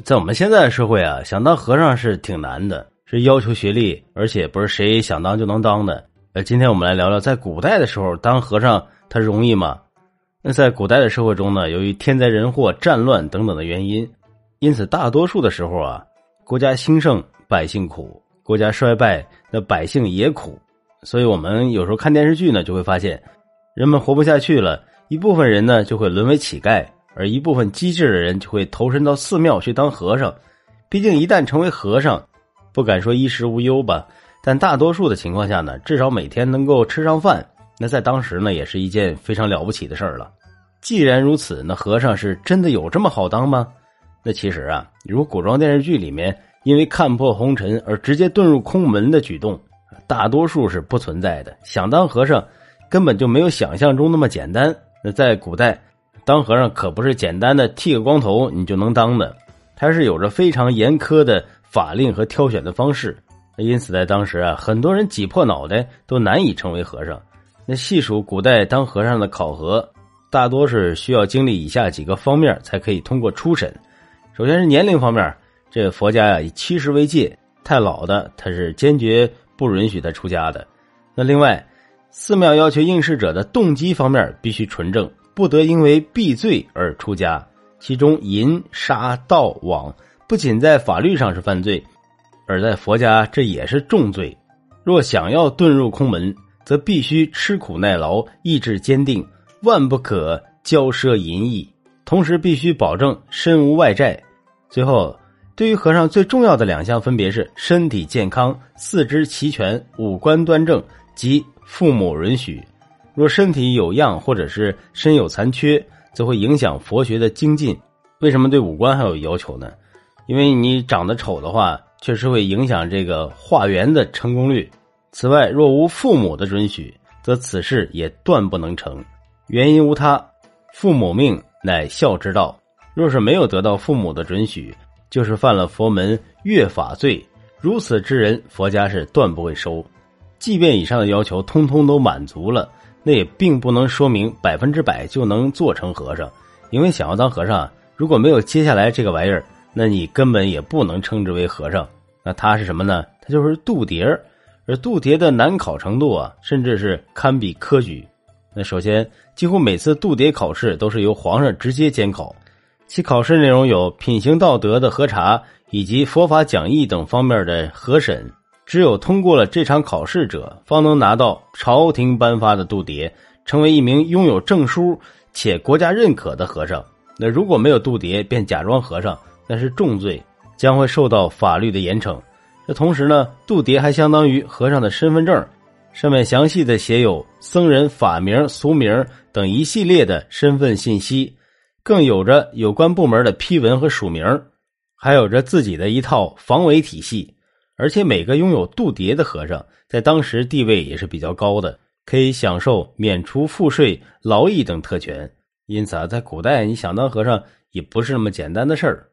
在我们现在的社会啊，想当和尚是挺难的，是要求学历，而且不是谁想当就能当的。呃，今天我们来聊聊，在古代的时候当和尚，他容易吗？那在古代的社会中呢，由于天灾人祸、战乱等等的原因，因此大多数的时候啊，国家兴盛百姓苦，国家衰败那百姓也苦。所以我们有时候看电视剧呢，就会发现，人们活不下去了，一部分人呢就会沦为乞丐。而一部分机智的人就会投身到寺庙去当和尚，毕竟一旦成为和尚，不敢说衣食无忧吧，但大多数的情况下呢，至少每天能够吃上饭，那在当时呢，也是一件非常了不起的事儿了。既然如此，那和尚是真的有这么好当吗？那其实啊，如古装电视剧里面因为看破红尘而直接遁入空门的举动，大多数是不存在的。想当和尚，根本就没有想象中那么简单。那在古代。当和尚可不是简单的剃个光头你就能当的，他是有着非常严苛的法令和挑选的方式。因此，在当时啊，很多人挤破脑袋都难以成为和尚。那细数古代当和尚的考核，大多是需要经历以下几个方面才可以通过初审。首先是年龄方面，这个佛家呀以七十为界，太老的他是坚决不允许他出家的。那另外，寺庙要求应试者的动机方面必须纯正。不得因为避罪而出家，其中淫、杀、盗、枉不仅在法律上是犯罪，而在佛家这也是重罪。若想要遁入空门，则必须吃苦耐劳，意志坚定，万不可骄奢淫逸，同时必须保证身无外债。最后，对于和尚最重要的两项分别是身体健康、四肢齐全、五官端正及父母允许。若身体有恙，或者是身有残缺，则会影响佛学的精进。为什么对五官还有要求呢？因为你长得丑的话，确实会影响这个化缘的成功率。此外，若无父母的准许，则此事也断不能成。原因无他，父母命乃孝之道。若是没有得到父母的准许，就是犯了佛门越法罪。如此之人，佛家是断不会收。即便以上的要求通通都满足了。那也并不能说明百分之百就能做成和尚，因为想要当和尚，如果没有接下来这个玩意儿，那你根本也不能称之为和尚。那他是什么呢？他就是度牒，而度牒的难考程度啊，甚至是堪比科举。那首先，几乎每次度牒考试都是由皇上直接监考，其考试内容有品行道德的核查，以及佛法讲义等方面的核审。只有通过了这场考试者，方能拿到朝廷颁发的度牒，成为一名拥有证书且国家认可的和尚。那如果没有度牒便假装和尚，那是重罪，将会受到法律的严惩。这同时呢，度牒还相当于和尚的身份证，上面详细的写有僧人法名、俗名等一系列的身份信息，更有着有关部门的批文和署名，还有着自己的一套防伪体系。而且每个拥有度牒的和尚，在当时地位也是比较高的，可以享受免除赋税、劳役等特权。因此啊，在古代，你想当和尚也不是那么简单的事儿。